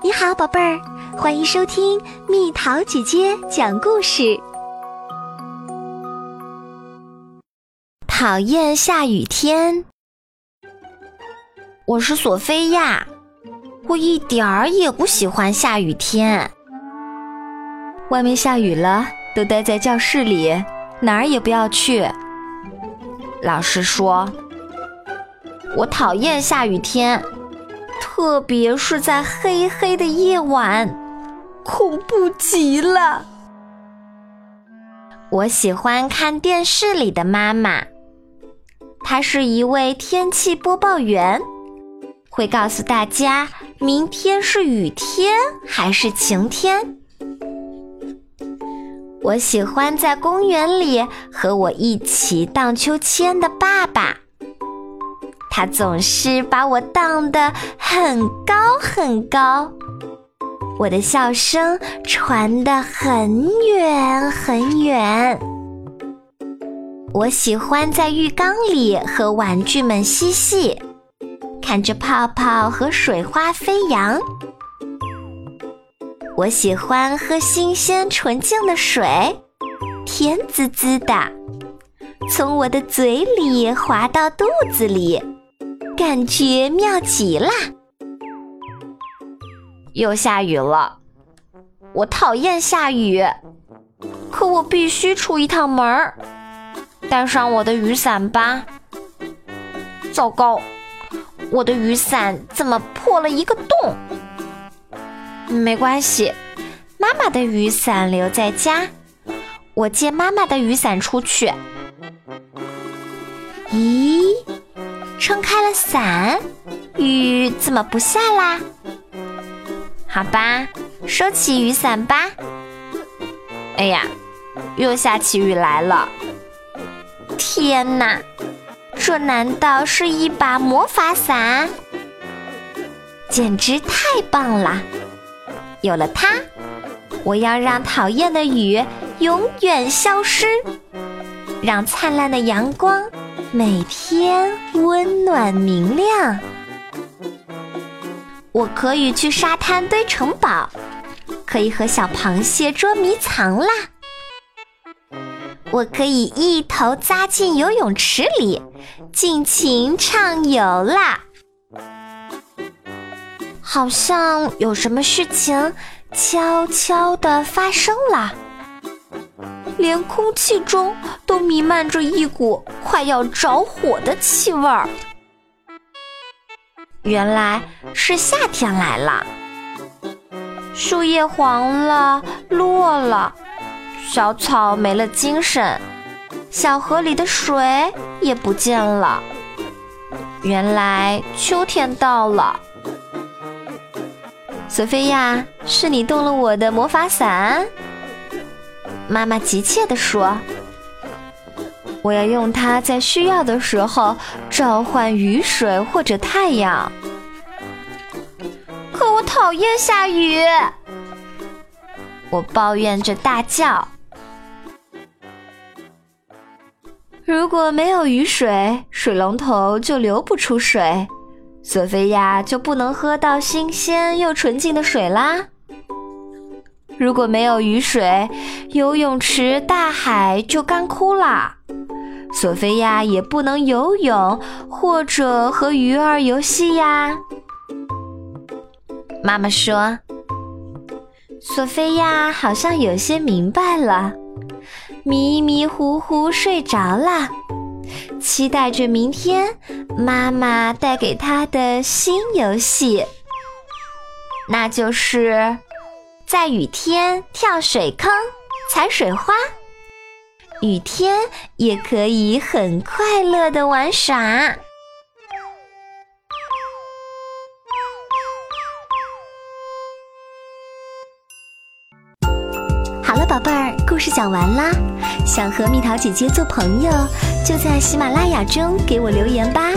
你好，宝贝儿，欢迎收听蜜桃姐姐讲故事。讨厌下雨天，我是索菲亚，我一点儿也不喜欢下雨天。外面下雨了，都待在教室里，哪儿也不要去。老师说，我讨厌下雨天。特别是在黑黑的夜晚，恐怖极了。我喜欢看电视里的妈妈，她是一位天气播报员，会告诉大家明天是雨天还是晴天。我喜欢在公园里和我一起荡秋千的爸爸。他总是把我荡得很高很高，我的笑声传得很远很远。我喜欢在浴缸里和玩具们嬉戏，看着泡泡和水花飞扬。我喜欢喝新鲜纯净的水，甜滋滋的，从我的嘴里滑到肚子里。感觉妙极了！又下雨了，我讨厌下雨，可我必须出一趟门儿。带上我的雨伞吧。糟糕，我的雨伞怎么破了一个洞？没关系，妈妈的雨伞留在家，我借妈妈的雨伞出去。咦？撑开了伞，雨怎么不下啦？好吧，收起雨伞吧。哎呀，又下起雨来了！天哪，这难道是一把魔法伞？简直太棒了！有了它，我要让讨厌的雨永远消失，让灿烂的阳光。每天温暖明亮，我可以去沙滩堆城堡，可以和小螃蟹捉迷藏啦。我可以一头扎进游泳池里，尽情畅游啦。好像有什么事情悄悄地发生了。连空气中都弥漫着一股快要着火的气味儿。原来是夏天来了，树叶黄了，落了，小草没了精神，小河里的水也不见了。原来秋天到了。索菲亚，是你动了我的魔法伞。妈妈急切地说：“我要用它在需要的时候召唤雨水或者太阳。可我讨厌下雨，我抱怨着大叫。如果没有雨水，水龙头就流不出水，索菲亚就不能喝到新鲜又纯净的水啦。”如果没有雨水，游泳池、大海就干枯了。索菲亚也不能游泳或者和鱼儿游戏呀。妈妈说：“索菲亚好像有些明白了，迷迷糊糊睡着了，期待着明天妈妈带给她的新游戏，那就是。”在雨天跳水坑、踩水花，雨天也可以很快乐的玩耍。好了，宝贝儿，故事讲完啦。想和蜜桃姐姐做朋友，就在喜马拉雅中给我留言吧。